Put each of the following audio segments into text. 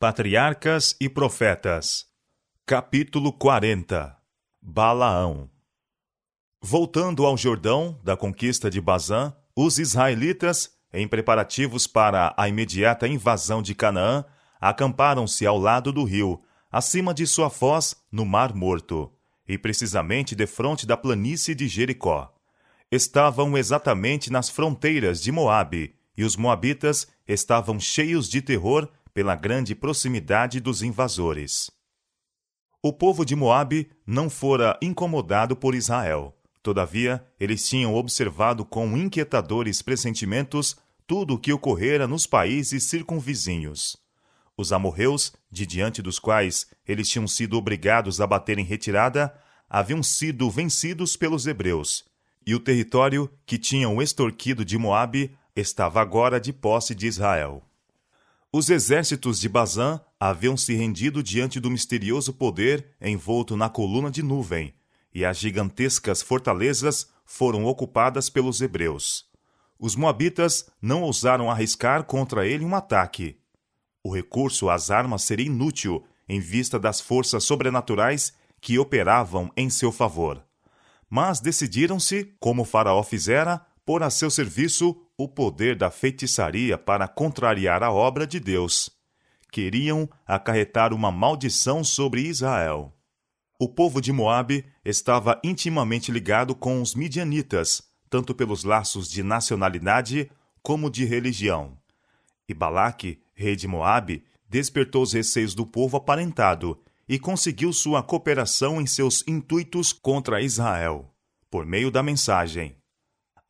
Patriarcas e Profetas. Capítulo 40 Balaão. Voltando ao Jordão, da conquista de Bazã, os israelitas, em preparativos para a imediata invasão de Canaã, acamparam-se ao lado do rio, acima de sua foz, no Mar Morto, e precisamente defronte da planície de Jericó. Estavam exatamente nas fronteiras de Moabe, e os moabitas estavam cheios de terror pela grande proximidade dos invasores. O povo de Moabe não fora incomodado por Israel. Todavia, eles tinham observado com inquietadores pressentimentos tudo o que ocorrera nos países circunvizinhos. Os amorreus, de diante dos quais eles tinham sido obrigados a bater em retirada, haviam sido vencidos pelos hebreus, e o território que tinham extorquido de Moabe estava agora de posse de Israel. Os exércitos de Bazã haviam se rendido diante do misterioso poder envolto na coluna de nuvem, e as gigantescas fortalezas foram ocupadas pelos hebreus. Os moabitas não ousaram arriscar contra ele um ataque. O recurso às armas seria inútil em vista das forças sobrenaturais que operavam em seu favor. Mas decidiram-se, como Faraó fizera, pôr a seu serviço o poder da feitiçaria para contrariar a obra de Deus. Queriam acarretar uma maldição sobre Israel. O povo de Moabe estava intimamente ligado com os midianitas, tanto pelos laços de nacionalidade como de religião. E Balaque, rei de Moabe, despertou os receios do povo aparentado e conseguiu sua cooperação em seus intuitos contra Israel, por meio da mensagem: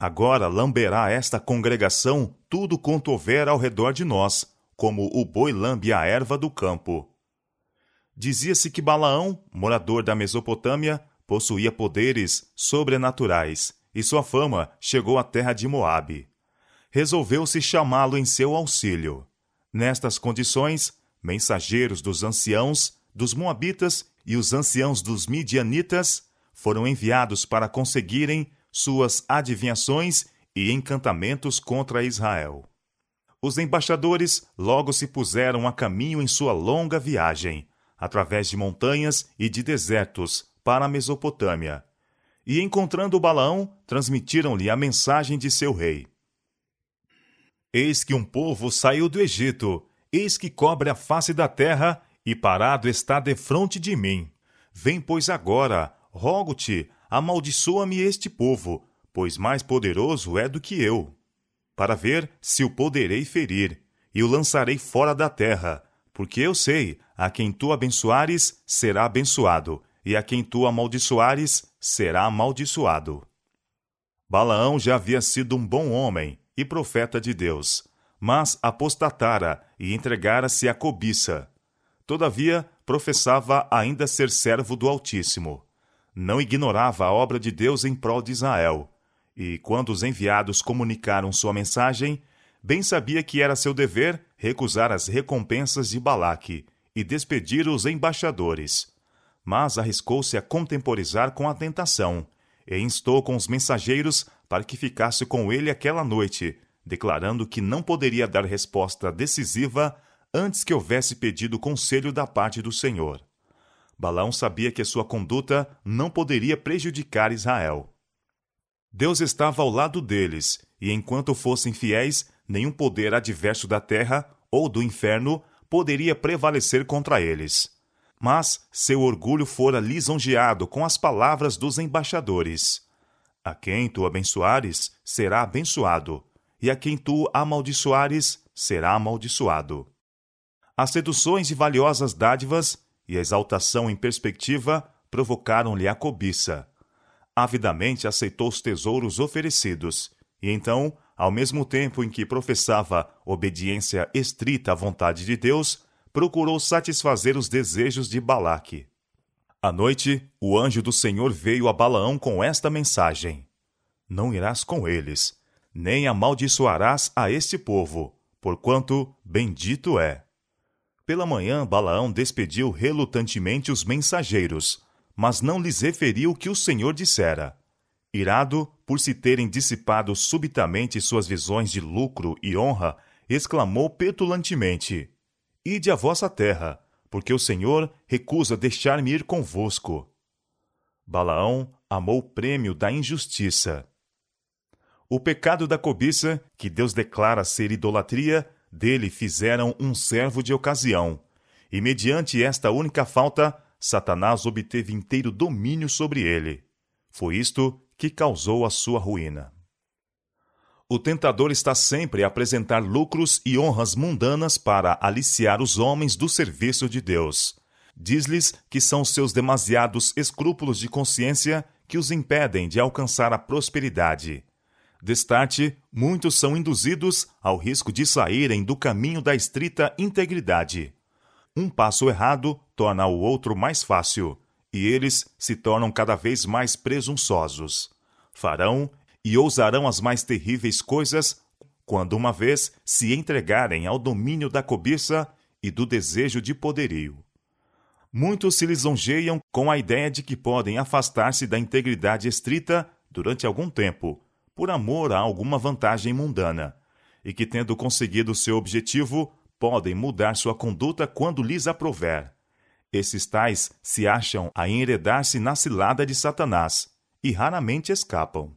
Agora lamberá esta congregação tudo quanto houver ao redor de nós, como o boi lambe a erva do campo. Dizia-se que Balaão, morador da Mesopotâmia, possuía poderes sobrenaturais, e sua fama chegou à terra de Moabe. Resolveu-se chamá-lo em seu auxílio. Nestas condições, mensageiros dos anciãos, dos Moabitas e os anciãos dos Midianitas foram enviados para conseguirem suas adivinhações e encantamentos contra Israel. Os embaixadores logo se puseram a caminho em sua longa viagem, através de montanhas e de desertos, para a Mesopotâmia. E encontrando Balaão, transmitiram-lhe a mensagem de seu rei. Eis que um povo saiu do Egito, eis que cobre a face da terra, e parado está defronte de mim. Vem, pois, agora, rogo-te, amaldiçoa-me este povo, pois mais poderoso é do que eu, para ver se o poderei ferir, e o lançarei fora da terra, porque eu sei, a quem tu abençoares, será abençoado, e a quem tu amaldiçoares, será amaldiçoado. Balaão já havia sido um bom homem e profeta de Deus, mas apostatara e entregara-se à cobiça. Todavia, professava ainda ser servo do Altíssimo não ignorava a obra de Deus em prol de Israel, e quando os enviados comunicaram sua mensagem, bem sabia que era seu dever recusar as recompensas de Balaque e despedir os embaixadores. Mas arriscou-se a contemporizar com a tentação, e instou com os mensageiros para que ficasse com ele aquela noite, declarando que não poderia dar resposta decisiva antes que houvesse pedido conselho da parte do Senhor. Balaão sabia que sua conduta não poderia prejudicar Israel. Deus estava ao lado deles, e enquanto fossem fiéis, nenhum poder adverso da terra ou do inferno poderia prevalecer contra eles. Mas seu orgulho fora lisonjeado com as palavras dos embaixadores. A quem tu abençoares, será abençoado, e a quem tu amaldiçoares, será amaldiçoado. As seduções e valiosas dádivas e a exaltação em perspectiva provocaram-lhe a cobiça. Avidamente aceitou os tesouros oferecidos, e então, ao mesmo tempo em que professava obediência estrita à vontade de Deus, procurou satisfazer os desejos de Balaque. À noite, o anjo do Senhor veio a Balaão com esta mensagem: Não irás com eles, nem amaldiçoarás a este povo, porquanto bendito é. Pela manhã, Balaão despediu relutantemente os mensageiros, mas não lhes referiu o que o Senhor dissera. Irado por se terem dissipado subitamente suas visões de lucro e honra, exclamou petulantemente: ide à vossa terra, porque o Senhor recusa deixar-me ir convosco. Balaão amou o prêmio da injustiça. O pecado da cobiça, que Deus declara ser idolatria, dele fizeram um servo de ocasião. E mediante esta única falta, Satanás obteve inteiro domínio sobre ele. Foi isto que causou a sua ruína. O tentador está sempre a apresentar lucros e honras mundanas para aliciar os homens do serviço de Deus. Diz-lhes que são seus demasiados escrúpulos de consciência que os impedem de alcançar a prosperidade. Destarte, muitos são induzidos ao risco de saírem do caminho da estrita integridade. Um passo errado torna o outro mais fácil, e eles se tornam cada vez mais presunçosos. Farão e ousarão as mais terríveis coisas quando uma vez se entregarem ao domínio da cobiça e do desejo de poderio. Muitos se lisonjeiam com a ideia de que podem afastar-se da integridade estrita durante algum tempo, por amor a alguma vantagem mundana, e que, tendo conseguido seu objetivo, podem mudar sua conduta quando lhes aprouver. Esses tais se acham a enredar-se na cilada de Satanás e raramente escapam.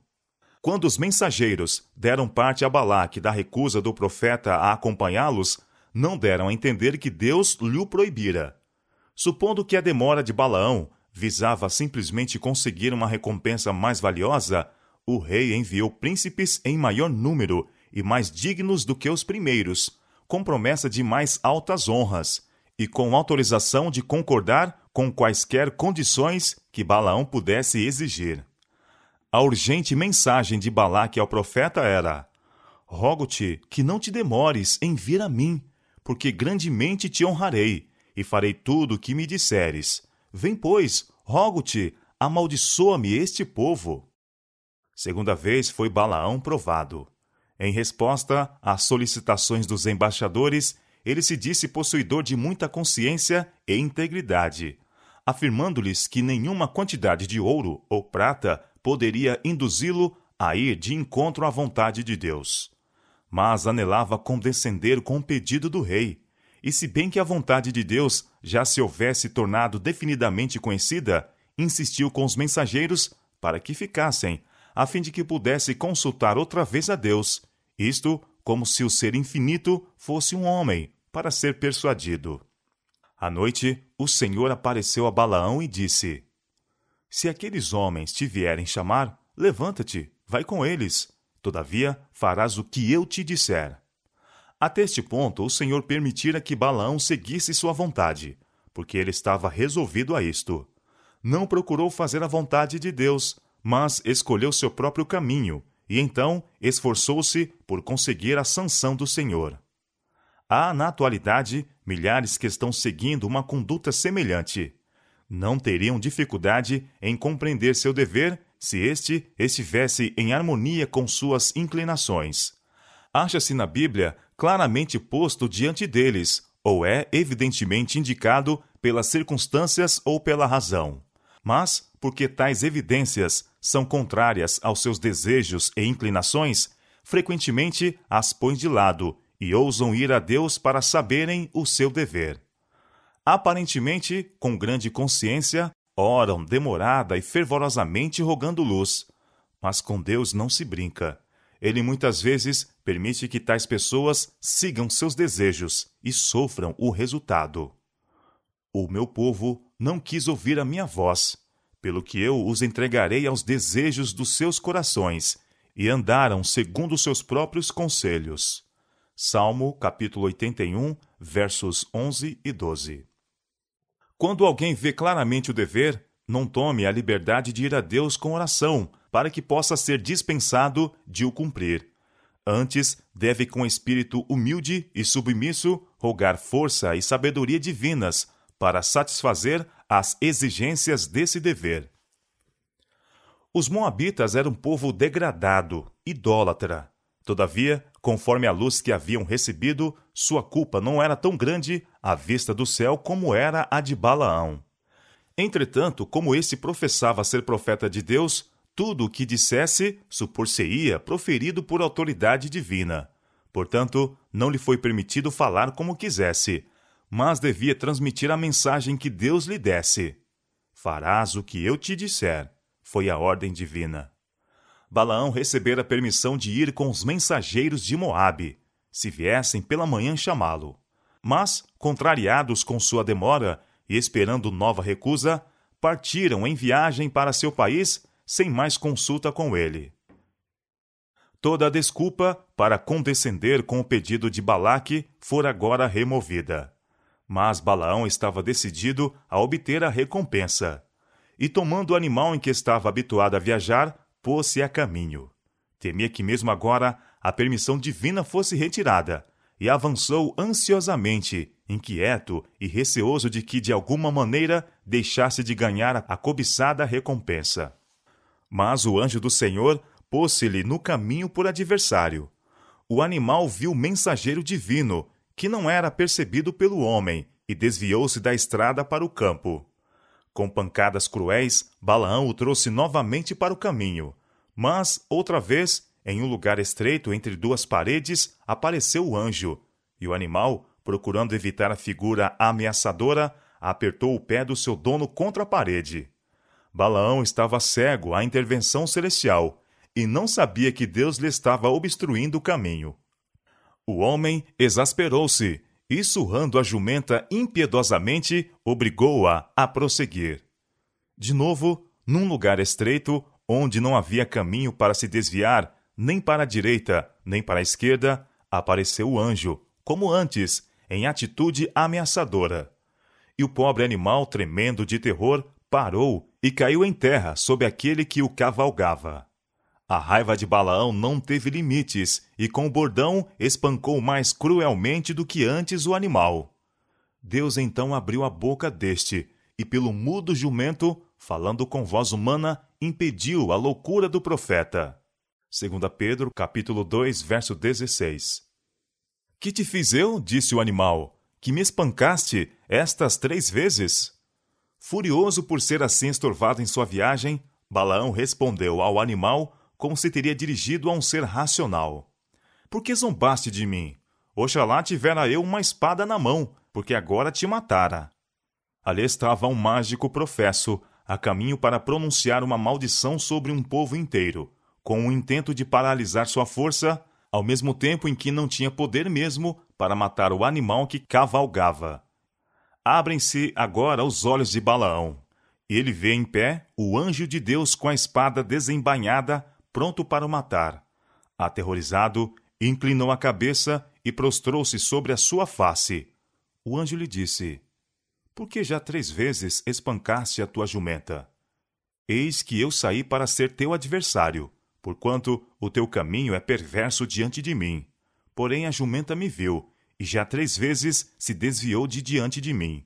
Quando os mensageiros deram parte a Balaque da recusa do profeta a acompanhá-los, não deram a entender que Deus lhe proibira. Supondo que a demora de Balaão visava simplesmente conseguir uma recompensa mais valiosa, o rei enviou príncipes em maior número e mais dignos do que os primeiros, com promessa de mais altas honras, e com autorização de concordar com quaisquer condições que Balaão pudesse exigir. A urgente mensagem de Balaque ao profeta era: Rogo-te que não te demores em vir a mim, porque grandemente te honrarei, e farei tudo o que me disseres. Vem, pois, rogo-te, amaldiçoa-me este povo. Segunda vez foi Balaão provado. Em resposta às solicitações dos embaixadores, ele se disse possuidor de muita consciência e integridade, afirmando-lhes que nenhuma quantidade de ouro ou prata poderia induzi-lo a ir de encontro à vontade de Deus. Mas anelava condescender com o pedido do rei, e se bem que a vontade de Deus já se houvesse tornado definidamente conhecida, insistiu com os mensageiros para que ficassem, a fim de que pudesse consultar outra vez a Deus, isto como se o ser infinito fosse um homem, para ser persuadido. À noite, o Senhor apareceu a Balaão e disse: Se aqueles homens te vierem chamar, levanta-te, vai com eles. Todavia, farás o que eu te disser. Até este ponto, o Senhor permitira que Balaão seguisse sua vontade, porque ele estava resolvido a isto. Não procurou fazer a vontade de Deus, mas escolheu seu próprio caminho e então esforçou-se por conseguir a sanção do Senhor. Há, na atualidade, milhares que estão seguindo uma conduta semelhante. Não teriam dificuldade em compreender seu dever se este estivesse em harmonia com suas inclinações. Acha-se na Bíblia claramente posto diante deles, ou é evidentemente indicado pelas circunstâncias ou pela razão. Mas, porque tais evidências são contrárias aos seus desejos e inclinações, frequentemente as põem de lado e ousam ir a Deus para saberem o seu dever. Aparentemente, com grande consciência, oram demorada e fervorosamente rogando luz. Mas com Deus não se brinca. Ele muitas vezes permite que tais pessoas sigam seus desejos e sofram o resultado. O meu povo não quis ouvir a minha voz, pelo que eu os entregarei aos desejos dos seus corações, e andaram segundo seus próprios conselhos. Salmo capítulo 81, versos 11 e 12. Quando alguém vê claramente o dever, não tome a liberdade de ir a Deus com oração, para que possa ser dispensado de o cumprir. Antes, deve com espírito humilde e submisso rogar força e sabedoria divinas para satisfazer as exigências desse dever. Os Moabitas eram um povo degradado, idólatra. Todavia, conforme a luz que haviam recebido, sua culpa não era tão grande à vista do céu como era a de Balaão. Entretanto, como esse professava ser profeta de Deus, tudo o que dissesse supor-se-ia proferido por autoridade divina. Portanto, não lhe foi permitido falar como quisesse, mas devia transmitir a mensagem que Deus lhe desse. Farás o que eu te disser, foi a ordem divina. Balaão recebera permissão de ir com os mensageiros de Moabe, se viessem pela manhã chamá-lo. Mas, contrariados com sua demora e esperando nova recusa, partiram em viagem para seu país sem mais consulta com ele. Toda a desculpa para condescender com o pedido de Balaque fora agora removida. Mas Balaão estava decidido a obter a recompensa. E tomando o animal em que estava habituado a viajar, pôs-se a caminho. Temia que mesmo agora a permissão divina fosse retirada, e avançou ansiosamente, inquieto e receoso de que de alguma maneira deixasse de ganhar a cobiçada recompensa. Mas o anjo do Senhor pôs-se-lhe no caminho por adversário. O animal viu o mensageiro divino, que não era percebido pelo homem, e desviou-se da estrada para o campo. Com pancadas cruéis, Balaão o trouxe novamente para o caminho. Mas, outra vez, em um lugar estreito entre duas paredes, apareceu o anjo, e o animal, procurando evitar a figura ameaçadora, apertou o pé do seu dono contra a parede. Balaão estava cego à intervenção celestial e não sabia que Deus lhe estava obstruindo o caminho. O homem exasperou-se e, surrando a jumenta impiedosamente, obrigou-a a prosseguir. De novo, num lugar estreito, onde não havia caminho para se desviar, nem para a direita, nem para a esquerda, apareceu o anjo, como antes, em atitude ameaçadora. E o pobre animal, tremendo de terror, parou e caiu em terra sob aquele que o cavalgava. A raiva de Balaão não teve limites e com o bordão espancou mais cruelmente do que antes o animal. Deus então abriu a boca deste e, pelo mudo jumento, falando com voz humana, impediu a loucura do profeta. 2 Pedro, capítulo 2, verso 16. Que te fiz eu, disse o animal, que me espancaste estas três vezes? Furioso por ser assim estorvado em sua viagem, Balaão respondeu ao animal como se teria dirigido a um ser racional. Por que zombaste de mim? Oxalá tivera eu uma espada na mão, porque agora te matara. Ali estava um mágico professo, a caminho para pronunciar uma maldição sobre um povo inteiro, com o intento de paralisar sua força, ao mesmo tempo em que não tinha poder mesmo para matar o animal que cavalgava. Abrem-se agora os olhos de Balaão. Ele vê em pé o anjo de Deus com a espada desembainhada, pronto para o matar. Aterrorizado, inclinou a cabeça e prostrou-se sobre a sua face. O anjo lhe disse: Por que já três vezes espancaste a tua jumenta? Eis que eu saí para ser teu adversário, porquanto o teu caminho é perverso diante de mim. Porém a jumenta me viu e já três vezes se desviou de diante de mim.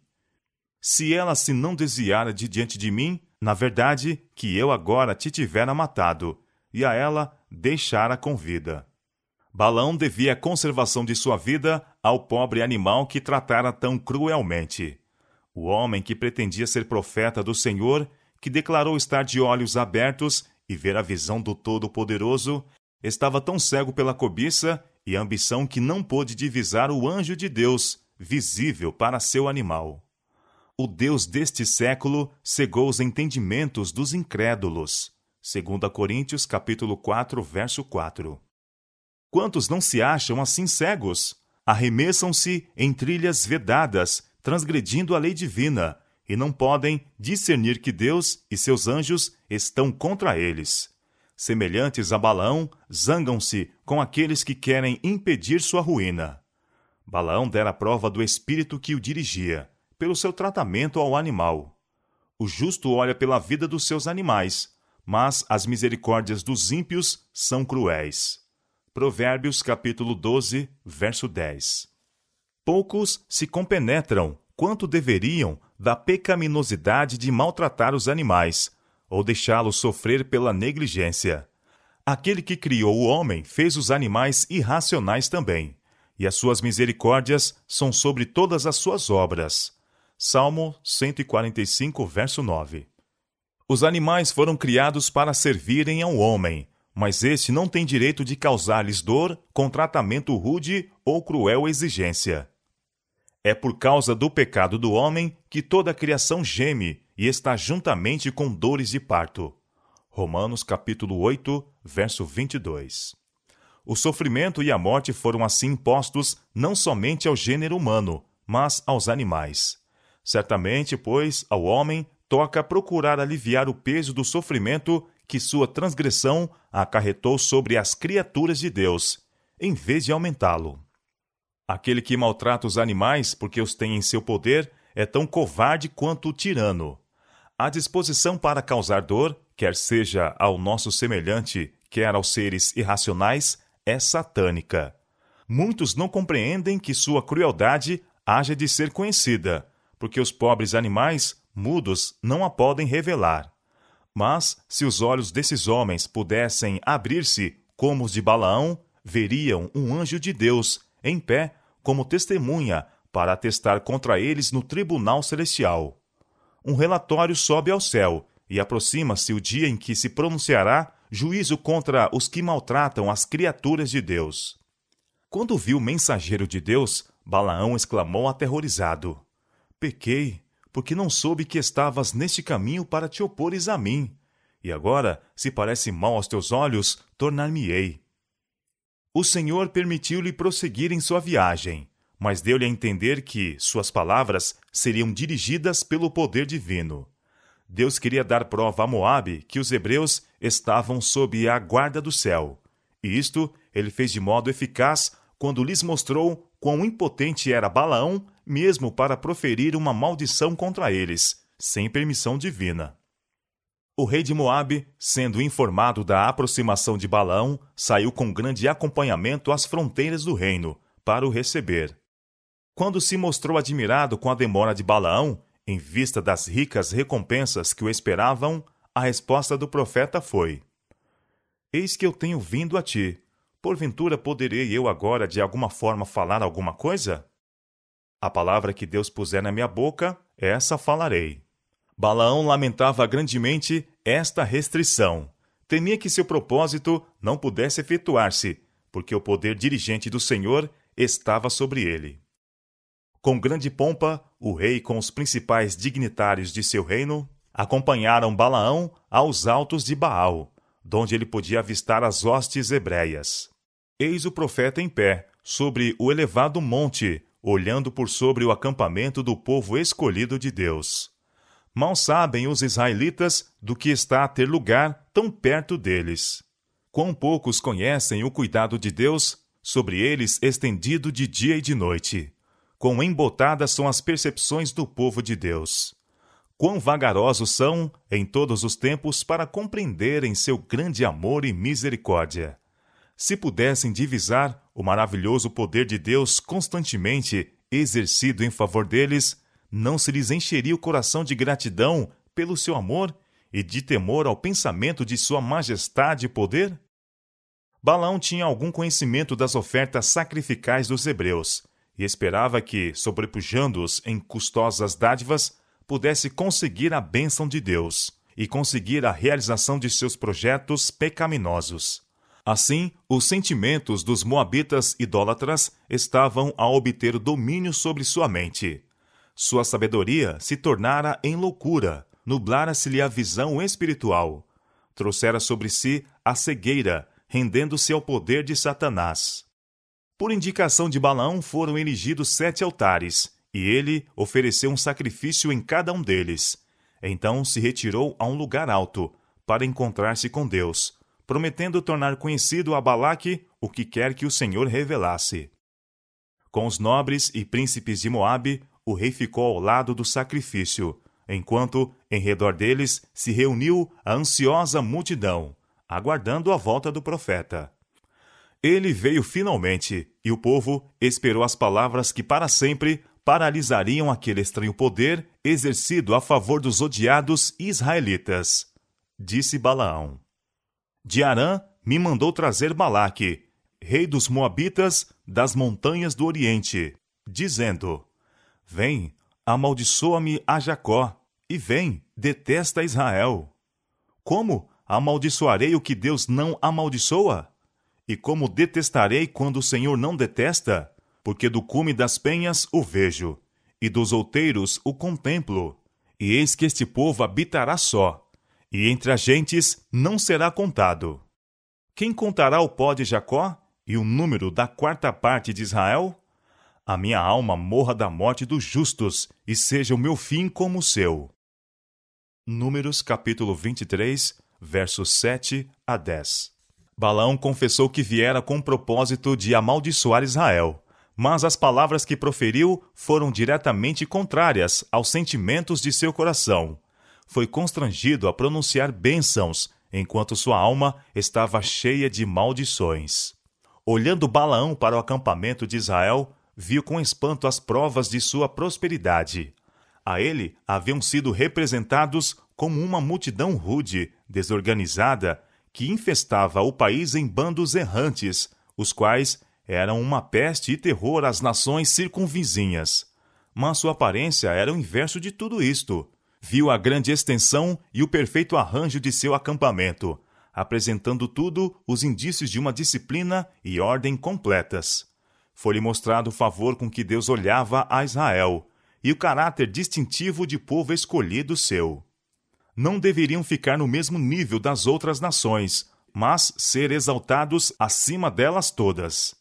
Se ela se não desviara de diante de mim, na verdade que eu agora te tivera matado, e a ela deixara com vida. Balão devia a conservação de sua vida ao pobre animal que tratara tão cruelmente. O homem que pretendia ser profeta do Senhor, que declarou estar de olhos abertos e ver a visão do Todo-Poderoso, estava tão cego pela cobiça e ambição que não pôde divisar o anjo de Deus, visível para seu animal. O Deus deste século cegou os entendimentos dos incrédulos. 2 Coríntios capítulo 4, verso 4. Quantos não se acham assim cegos? Arremessam-se em trilhas vedadas, transgredindo a lei divina, e não podem discernir que Deus e seus anjos estão contra eles semelhantes a Balaão, zangam-se com aqueles que querem impedir sua ruína. Balaão dera prova do espírito que o dirigia, pelo seu tratamento ao animal. O justo olha pela vida dos seus animais, mas as misericórdias dos ímpios são cruéis. Provérbios capítulo 12, verso 10. Poucos se compenetram quanto deveriam da pecaminosidade de maltratar os animais, ou deixá-los sofrer pela negligência. Aquele que criou o homem fez os animais irracionais também, e as suas misericórdias são sobre todas as suas obras. Salmo 145, verso 9. Os animais foram criados para servirem ao homem, mas este não tem direito de causar-lhes dor com tratamento rude ou cruel exigência. É por causa do pecado do homem que toda a criação geme e está juntamente com dores de parto. Romanos capítulo 8, verso 22. O sofrimento e a morte foram assim impostos não somente ao gênero humano, mas aos animais. Certamente, pois, ao homem toca procurar aliviar o peso do sofrimento que sua transgressão acarretou sobre as criaturas de Deus, em vez de aumentá-lo. Aquele que maltrata os animais porque os tem em seu poder é tão covarde quanto o tirano. A disposição para causar dor, quer seja ao nosso semelhante, quer aos seres irracionais, é satânica. Muitos não compreendem que sua crueldade haja de ser conhecida, porque os pobres animais, mudos, não a podem revelar. Mas, se os olhos desses homens pudessem abrir-se como os de Balaão, veriam um anjo de Deus em pé como testemunha para atestar contra eles no tribunal celestial. Um relatório sobe ao céu e aproxima-se o dia em que se pronunciará juízo contra os que maltratam as criaturas de Deus. Quando viu o mensageiro de Deus, Balaão exclamou aterrorizado: Pequei, porque não soube que estavas neste caminho para te opores a mim. E agora, se parece mal aos teus olhos, tornar-me-ei o Senhor permitiu-lhe prosseguir em sua viagem, mas deu-lhe a entender que suas palavras seriam dirigidas pelo poder divino. Deus queria dar prova a Moabe que os hebreus estavam sob a guarda do céu. E isto ele fez de modo eficaz quando lhes mostrou quão impotente era Balaão mesmo para proferir uma maldição contra eles, sem permissão divina. O rei de Moabe, sendo informado da aproximação de Balaão, saiu com grande acompanhamento às fronteiras do reino, para o receber. Quando se mostrou admirado com a demora de Balaão, em vista das ricas recompensas que o esperavam, a resposta do profeta foi: Eis que eu tenho vindo a ti. Porventura poderei eu agora de alguma forma falar alguma coisa? A palavra que Deus puser na minha boca, essa falarei. Balaão lamentava grandemente esta restrição. Temia que seu propósito não pudesse efetuar-se, porque o poder dirigente do Senhor estava sobre ele. Com grande pompa, o rei com os principais dignitários de seu reino acompanharam Balaão aos altos de Baal, donde ele podia avistar as hostes hebreias. Eis o profeta em pé, sobre o elevado monte, olhando por sobre o acampamento do povo escolhido de Deus. Mal sabem os israelitas do que está a ter lugar tão perto deles. Quão poucos conhecem o cuidado de Deus sobre eles estendido de dia e de noite. Quão embotadas são as percepções do povo de Deus. Quão vagarosos são, em todos os tempos, para compreenderem seu grande amor e misericórdia. Se pudessem divisar o maravilhoso poder de Deus constantemente exercido em favor deles, não se lhes encheria o coração de gratidão pelo seu amor e de temor ao pensamento de sua majestade e poder? Balaão tinha algum conhecimento das ofertas sacrificais dos hebreus e esperava que, sobrepujando-os em custosas dádivas, pudesse conseguir a bênção de Deus e conseguir a realização de seus projetos pecaminosos. Assim, os sentimentos dos moabitas idólatras estavam a obter domínio sobre sua mente. Sua sabedoria se tornara em loucura, nublara-se-lhe a visão espiritual. Trouxera sobre si a cegueira, rendendo-se ao poder de Satanás. Por indicação de Balaão foram erigidos sete altares, e ele ofereceu um sacrifício em cada um deles. Então se retirou a um lugar alto, para encontrar-se com Deus, prometendo tornar conhecido a Balaque o que quer que o Senhor revelasse. Com os nobres e príncipes de Moabe, o rei ficou ao lado do sacrifício, enquanto, em redor deles, se reuniu a ansiosa multidão, aguardando a volta do profeta. Ele veio finalmente, e o povo esperou as palavras que para sempre paralisariam aquele estranho poder exercido a favor dos odiados israelitas. Disse Balaão. De Arã me mandou trazer Balaque, rei dos Moabitas, das montanhas do Oriente, dizendo: Vem, amaldiçoa-me a Jacó, e vem, detesta Israel. Como amaldiçoarei o que Deus não amaldiçoa? E como detestarei quando o Senhor não detesta? porque do cume das penhas o vejo, e dos outeiros o contemplo. E eis que este povo habitará só, e entre as gentes não será contado. Quem contará o pó de Jacó e o número da quarta parte de Israel? A minha alma morra da morte dos justos, e seja o meu fim como o seu. Números capítulo 23, versos 7 a 10 Balaão confessou que viera com o propósito de amaldiçoar Israel, mas as palavras que proferiu foram diretamente contrárias aos sentimentos de seu coração. Foi constrangido a pronunciar bênçãos, enquanto sua alma estava cheia de maldições. Olhando Balaão para o acampamento de Israel, viu com espanto as provas de sua prosperidade. A ele haviam sido representados como uma multidão rude, desorganizada que infestava o país em bandos errantes, os quais eram uma peste e terror às nações circunvizinhas. Mas sua aparência era o inverso de tudo isto. Viu a grande extensão e o perfeito arranjo de seu acampamento, apresentando tudo os indícios de uma disciplina e ordem completas. Foi-lhe mostrado o favor com que Deus olhava a Israel e o caráter distintivo de povo escolhido seu não deveriam ficar no mesmo nível das outras nações, mas ser exaltados acima delas todas.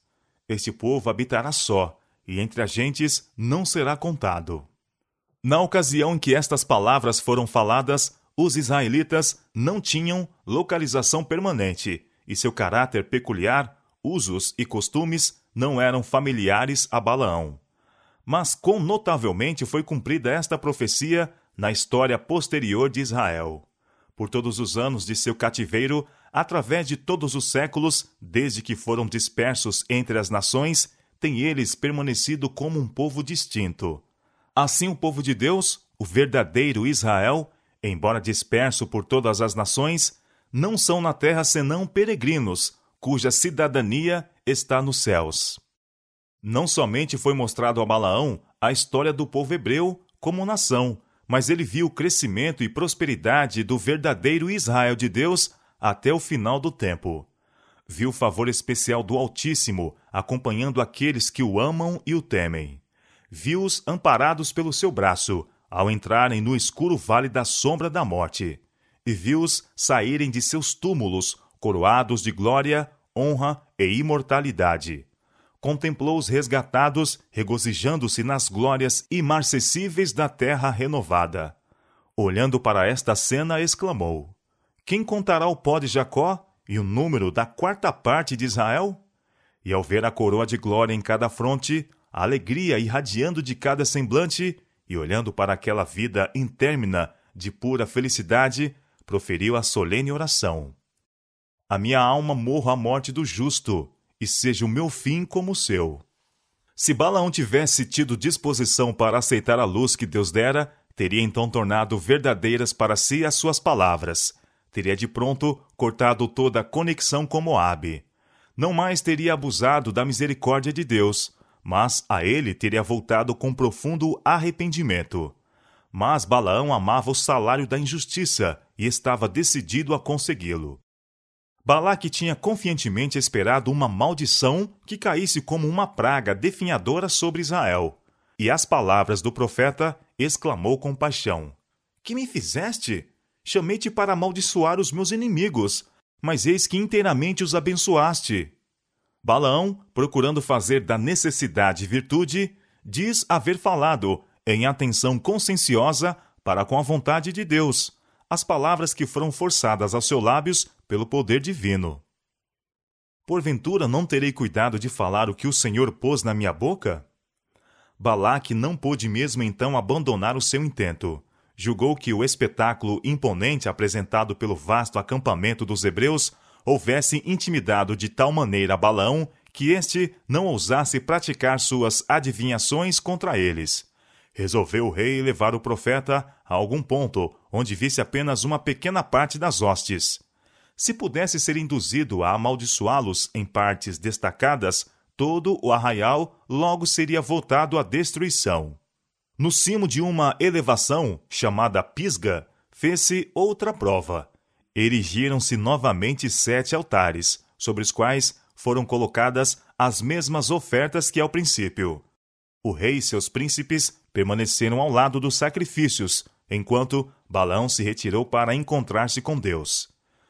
Este povo habitará só, e entre as gentes não será contado. Na ocasião em que estas palavras foram faladas, os israelitas não tinham localização permanente, e seu caráter peculiar, usos e costumes não eram familiares a Balaão. Mas quão notavelmente foi cumprida esta profecia na história posterior de Israel. Por todos os anos de seu cativeiro, através de todos os séculos, desde que foram dispersos entre as nações, têm eles permanecido como um povo distinto. Assim, o povo de Deus, o verdadeiro Israel, embora disperso por todas as nações, não são na terra senão peregrinos, cuja cidadania está nos céus. Não somente foi mostrado a Balaão a história do povo hebreu como nação, mas ele viu o crescimento e prosperidade do verdadeiro Israel de Deus até o final do tempo. Viu o favor especial do Altíssimo acompanhando aqueles que o amam e o temem. Viu-os amparados pelo seu braço ao entrarem no escuro vale da sombra da morte. E viu-os saírem de seus túmulos coroados de glória, honra e imortalidade contemplou os resgatados, regozijando-se nas glórias imarcessíveis da terra renovada. Olhando para esta cena, exclamou: Quem contará o pó de Jacó e o número da quarta parte de Israel? E ao ver a coroa de glória em cada fronte, a alegria irradiando de cada semblante, e olhando para aquela vida intermina de pura felicidade, proferiu a solene oração: A minha alma morra a morte do justo, e seja o meu fim como o seu. Se Balaão tivesse tido disposição para aceitar a luz que Deus dera, teria então tornado verdadeiras para si as suas palavras. Teria de pronto cortado toda a conexão com Moabe. Não mais teria abusado da misericórdia de Deus, mas a ele teria voltado com profundo arrependimento. Mas Balaão amava o salário da injustiça e estava decidido a consegui-lo. Balaque tinha confiantemente esperado uma maldição que caísse como uma praga definhadora sobre Israel. E às palavras do profeta, exclamou com paixão: Que me fizeste? Chamei-te para amaldiçoar os meus inimigos, mas eis que inteiramente os abençoaste. Balaão, procurando fazer da necessidade virtude, diz haver falado, em atenção conscienciosa, para com a vontade de Deus, as palavras que foram forçadas aos seus lábios pelo poder divino. Porventura não terei cuidado de falar o que o Senhor pôs na minha boca? Balaque não pôde mesmo então abandonar o seu intento. Julgou que o espetáculo imponente apresentado pelo vasto acampamento dos hebreus houvesse intimidado de tal maneira Balaão que este não ousasse praticar suas adivinhações contra eles. Resolveu o rei levar o profeta a algum ponto onde visse apenas uma pequena parte das hostes. Se pudesse ser induzido a amaldiçoá-los em partes destacadas, todo o arraial logo seria voltado à destruição. No cimo de uma elevação, chamada Pisga, fez-se outra prova. Erigiram-se novamente sete altares, sobre os quais foram colocadas as mesmas ofertas que ao princípio. O rei e seus príncipes permaneceram ao lado dos sacrifícios, enquanto Balaão se retirou para encontrar-se com Deus.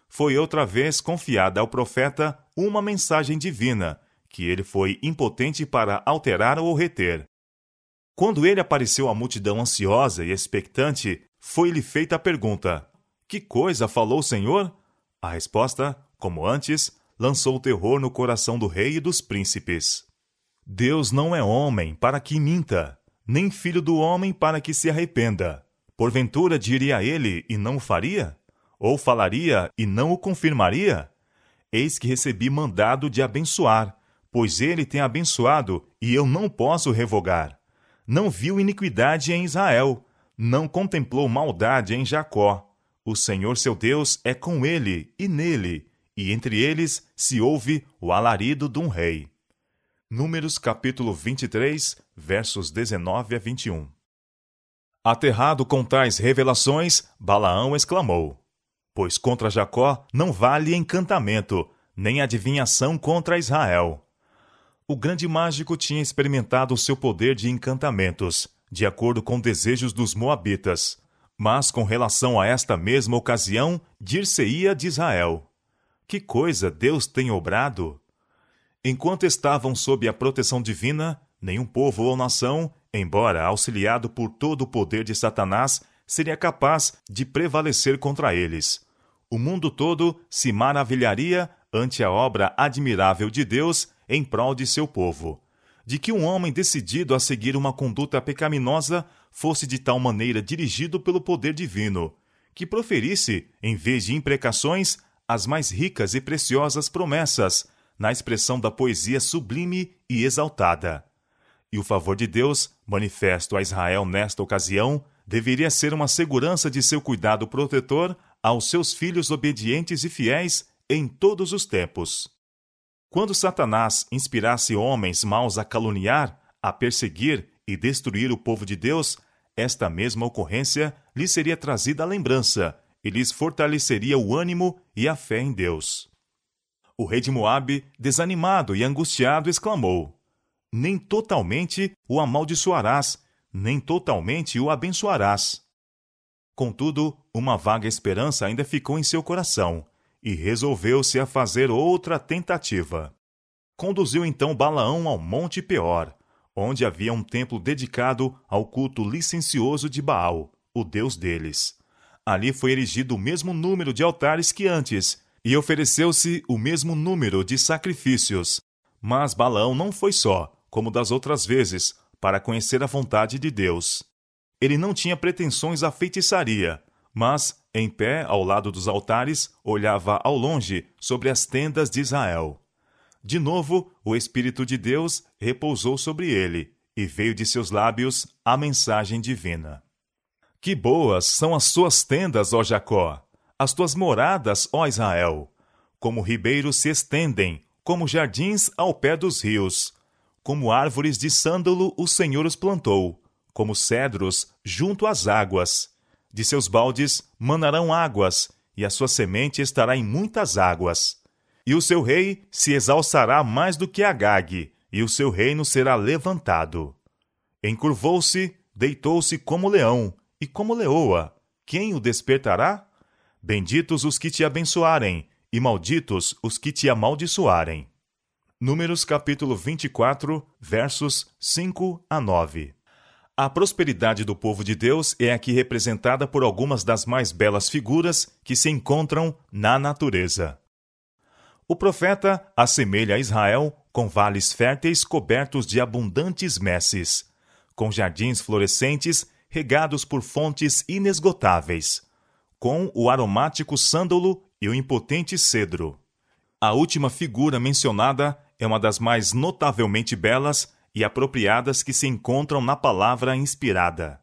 Foi outra vez confiada ao profeta uma mensagem divina, que ele foi impotente para alterar ou reter. Quando ele apareceu à multidão ansiosa e expectante, foi-lhe feita a pergunta: Que coisa falou o Senhor? A resposta, como antes, lançou terror no coração do rei e dos príncipes. Deus não é homem para que minta, nem filho do homem para que se arrependa. Porventura diria ele e não o faria? Ou falaria e não o confirmaria? Eis que recebi mandado de abençoar, pois ele tem abençoado e eu não posso revogar não viu iniquidade em Israel, não contemplou maldade em Jacó. O Senhor seu Deus é com ele e nele, e entre eles se ouve o alarido de um rei. Números capítulo 23, versos 19 a 21. Aterrado com tais revelações, Balaão exclamou: Pois contra Jacó não vale encantamento, nem adivinhação contra Israel o grande mágico tinha experimentado o seu poder de encantamentos, de acordo com desejos dos Moabitas. Mas com relação a esta mesma ocasião, dir-se-ia de Israel: Que coisa Deus tem obrado? Enquanto estavam sob a proteção divina, nenhum povo ou nação, embora auxiliado por todo o poder de Satanás, seria capaz de prevalecer contra eles. O mundo todo se maravilharia ante a obra admirável de Deus em prol de seu povo, de que um homem decidido a seguir uma conduta pecaminosa fosse de tal maneira dirigido pelo poder divino, que proferisse, em vez de imprecações, as mais ricas e preciosas promessas, na expressão da poesia sublime e exaltada. E o favor de Deus, manifesto a Israel nesta ocasião, deveria ser uma segurança de seu cuidado protetor aos seus filhos obedientes e fiéis em todos os tempos. Quando Satanás inspirasse homens maus a caluniar, a perseguir e destruir o povo de Deus, esta mesma ocorrência lhes seria trazida à lembrança e lhes fortaleceria o ânimo e a fé em Deus. O rei de Moabe, desanimado e angustiado, exclamou: Nem totalmente o amaldiçoarás, nem totalmente o abençoarás. Contudo, uma vaga esperança ainda ficou em seu coração, e resolveu-se a fazer outra tentativa. Conduziu então Balaão ao Monte Peor, onde havia um templo dedicado ao culto licencioso de Baal, o deus deles. Ali foi erigido o mesmo número de altares que antes, e ofereceu-se o mesmo número de sacrifícios. Mas Balaão não foi só, como das outras vezes, para conhecer a vontade de Deus. Ele não tinha pretensões à feitiçaria, mas, em pé ao lado dos altares, olhava ao longe sobre as tendas de Israel. De novo, o Espírito de Deus repousou sobre ele, e veio de seus lábios a mensagem divina. Que boas são as suas tendas, ó Jacó, as tuas moradas, ó Israel! Como ribeiros se estendem, como jardins ao pé dos rios. Como árvores de sândalo o Senhor os plantou, como cedros junto às águas de seus baldes manarão águas, e a sua semente estará em muitas águas. E o seu rei se exalçará mais do que Agag, e o seu reino será levantado. Encurvou-se, deitou-se como leão, e como leoa. Quem o despertará? Benditos os que te abençoarem, e malditos os que te amaldiçoarem. Números capítulo 24, versos 5 a 9. A prosperidade do povo de Deus é aqui representada por algumas das mais belas figuras que se encontram na natureza. O profeta assemelha Israel com vales férteis cobertos de abundantes messes, com jardins florescentes regados por fontes inesgotáveis, com o aromático sândalo e o impotente cedro. A última figura mencionada é uma das mais notavelmente belas e apropriadas que se encontram na palavra inspirada.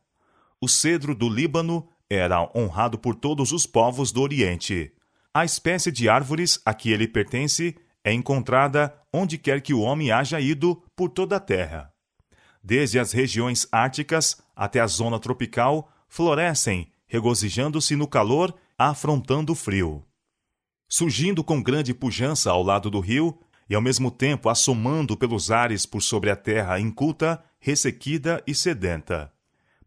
O cedro do Líbano era honrado por todos os povos do Oriente. A espécie de árvores a que ele pertence é encontrada onde quer que o homem haja ido por toda a terra. Desde as regiões árticas até a zona tropical, florescem, regozijando-se no calor, afrontando o frio. Surgindo com grande pujança ao lado do rio, e ao mesmo tempo assomando pelos ares por sobre a terra inculta, ressequida e sedenta.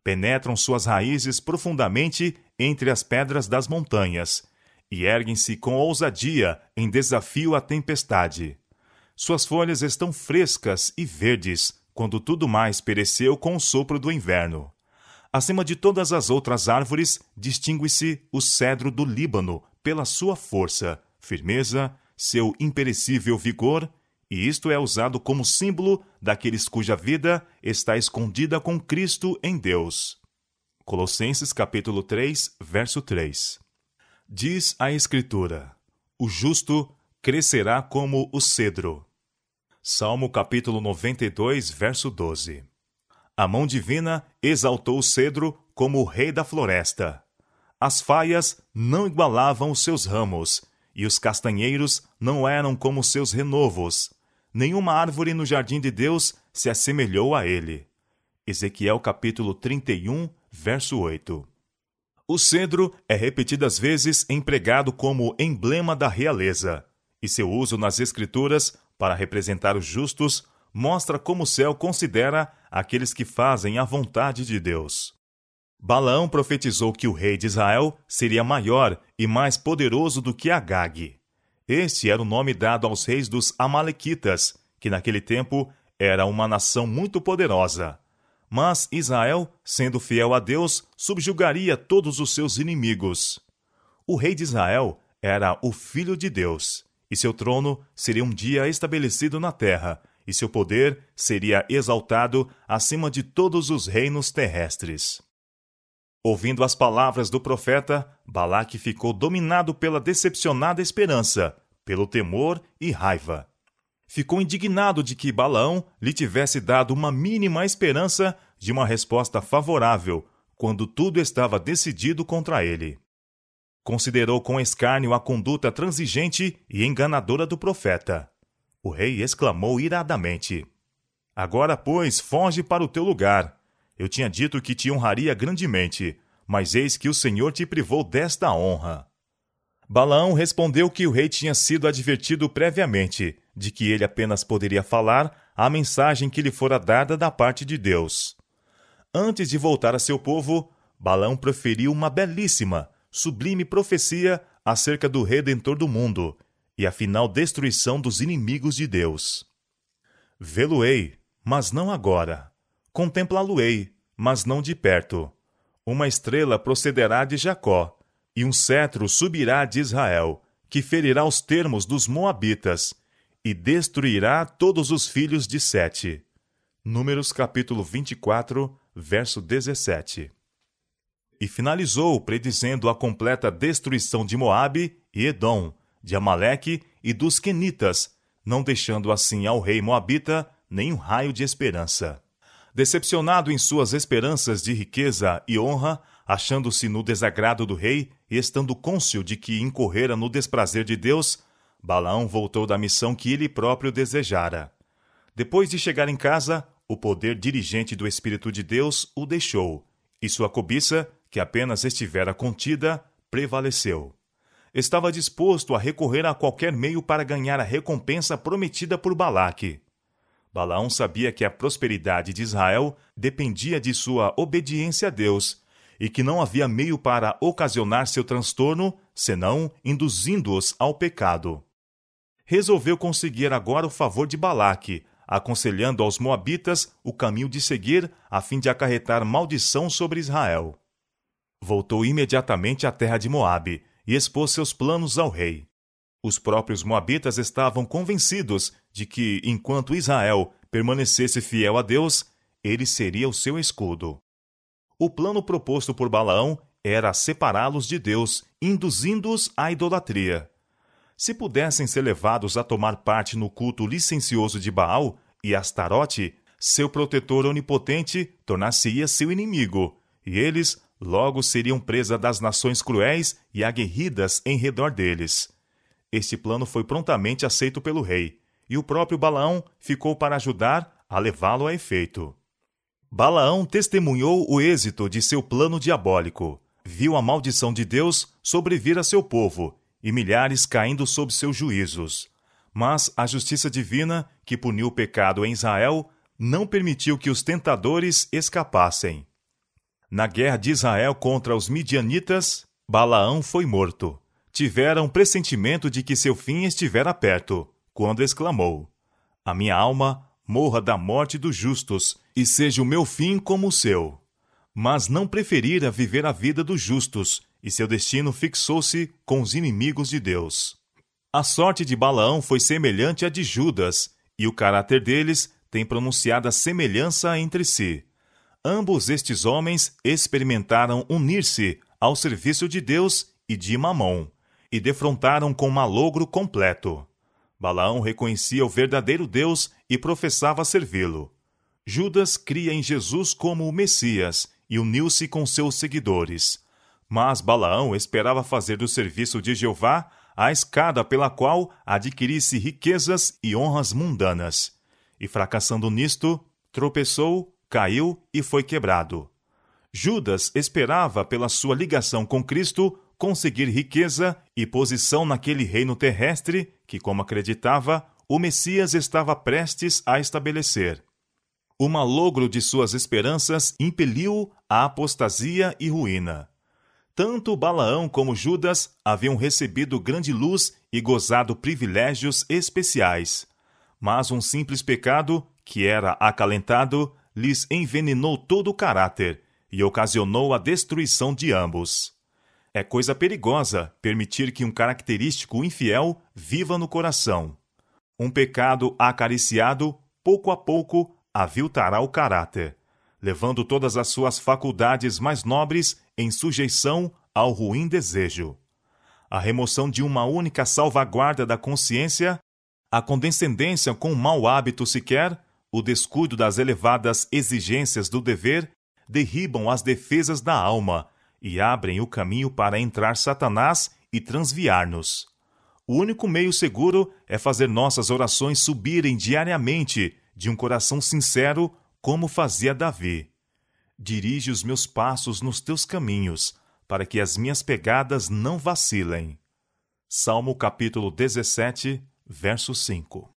Penetram suas raízes profundamente entre as pedras das montanhas e erguem-se com ousadia em desafio à tempestade. Suas folhas estão frescas e verdes, quando tudo mais pereceu com o sopro do inverno. Acima de todas as outras árvores, distingue-se o cedro do Líbano pela sua força, firmeza, seu imperecível vigor, e isto é usado como símbolo daqueles cuja vida está escondida com Cristo em Deus. Colossenses capítulo 3, verso 3. Diz a Escritura: O justo crescerá como o cedro. Salmo capítulo 92, verso 12. A mão divina exaltou o cedro como o rei da floresta. As faias não igualavam os seus ramos, e os castanheiros não eram como seus renovos. Nenhuma árvore no jardim de Deus se assemelhou a ele. Ezequiel capítulo 31, verso 8. O cedro é repetidas vezes empregado como emblema da realeza, e seu uso nas Escrituras para representar os justos mostra como o céu considera aqueles que fazem a vontade de Deus. Balaão profetizou que o rei de Israel seria maior e mais poderoso do que Agag. Este era o nome dado aos reis dos Amalequitas, que naquele tempo era uma nação muito poderosa. Mas Israel, sendo fiel a Deus, subjugaria todos os seus inimigos. O rei de Israel era o filho de Deus, e seu trono seria um dia estabelecido na terra, e seu poder seria exaltado acima de todos os reinos terrestres. Ouvindo as palavras do profeta, Balaque ficou dominado pela decepcionada esperança, pelo temor e raiva ficou indignado de que Balaão lhe tivesse dado uma mínima esperança de uma resposta favorável, quando tudo estava decidido contra ele. Considerou com escárnio a conduta transigente e enganadora do profeta. O rei exclamou iradamente: Agora, pois, foge para o teu lugar. Eu tinha dito que te honraria grandemente, mas eis que o Senhor te privou desta honra. Balaão respondeu que o rei tinha sido advertido previamente de que ele apenas poderia falar a mensagem que lhe fora dada da parte de Deus. Antes de voltar a seu povo, Balaão proferiu uma belíssima, sublime profecia acerca do Redentor do mundo e a final destruição dos inimigos de Deus. Vê-lo-ei, mas não agora. Contemplá-lo-ei, mas não de perto. Uma estrela procederá de Jacó, e um cetro subirá de Israel, que ferirá os termos dos Moabitas, e destruirá todos os filhos de Sete. Números capítulo 24, verso 17. E finalizou predizendo a completa destruição de Moabe e Edom, de Amaleque e dos Quenitas, não deixando assim ao rei Moabita nenhum raio de esperança. Decepcionado em suas esperanças de riqueza e honra, achando-se no desagrado do rei e estando cônscio de que incorrera no desprazer de Deus, Balaão voltou da missão que ele próprio desejara. Depois de chegar em casa, o poder dirigente do Espírito de Deus o deixou, e sua cobiça, que apenas estivera contida, prevaleceu. Estava disposto a recorrer a qualquer meio para ganhar a recompensa prometida por Balaque. Balaão sabia que a prosperidade de Israel dependia de sua obediência a Deus e que não havia meio para ocasionar seu transtorno senão induzindo-os ao pecado. Resolveu conseguir agora o favor de Balaque, aconselhando aos Moabitas o caminho de seguir a fim de acarretar maldição sobre Israel. Voltou imediatamente à terra de Moabe e expôs seus planos ao rei. Os próprios Moabitas estavam convencidos de que, enquanto Israel permanecesse fiel a Deus, ele seria o seu escudo. O plano proposto por Balaão era separá-los de Deus, induzindo-os à idolatria. Se pudessem ser levados a tomar parte no culto licencioso de Baal e Astarote, seu protetor onipotente tornar-se-ia seu inimigo, e eles logo seriam presa das nações cruéis e aguerridas em redor deles. Este plano foi prontamente aceito pelo rei, e o próprio Balaão ficou para ajudar a levá-lo a efeito. Balaão testemunhou o êxito de seu plano diabólico, viu a maldição de Deus sobrevir a seu povo e milhares caindo sob seus juízos. Mas a justiça divina, que puniu o pecado em Israel, não permitiu que os tentadores escapassem. Na guerra de Israel contra os midianitas, Balaão foi morto. Tiveram pressentimento de que seu fim estivera perto, quando exclamou: A minha alma morra da morte dos justos, e seja o meu fim como o seu. Mas não preferira viver a vida dos justos, e seu destino fixou-se com os inimigos de Deus. A sorte de Balaão foi semelhante à de Judas, e o caráter deles tem pronunciada semelhança entre si. Ambos estes homens experimentaram unir-se ao serviço de Deus e de Mamon, e defrontaram com malogro completo. Balaão reconhecia o verdadeiro Deus e professava servi-lo. Judas cria em Jesus como o Messias e uniu-se com seus seguidores. Mas Balaão esperava fazer do serviço de Jeová a escada pela qual adquirisse riquezas e honras mundanas. E fracassando nisto, tropeçou, caiu e foi quebrado. Judas esperava, pela sua ligação com Cristo, conseguir riqueza e posição naquele reino terrestre que, como acreditava, o Messias estava prestes a estabelecer. O malogro de suas esperanças impeliu à apostasia e ruína. Tanto Balaão como Judas haviam recebido grande luz e gozado privilégios especiais. Mas um simples pecado, que era acalentado, lhes envenenou todo o caráter e ocasionou a destruição de ambos. É coisa perigosa permitir que um característico infiel viva no coração. Um pecado acariciado, pouco a pouco, aviltará o caráter, levando todas as suas faculdades mais nobres em sujeição ao ruim desejo. A remoção de uma única salvaguarda da consciência, a condescendência com um mau hábito sequer, o descuido das elevadas exigências do dever, derribam as defesas da alma e abrem o caminho para entrar Satanás e transviar-nos. O único meio seguro é fazer nossas orações subirem diariamente de um coração sincero, como fazia Davi. Dirige os meus passos nos teus caminhos, para que as minhas pegadas não vacilem. Salmo capítulo 17, verso 5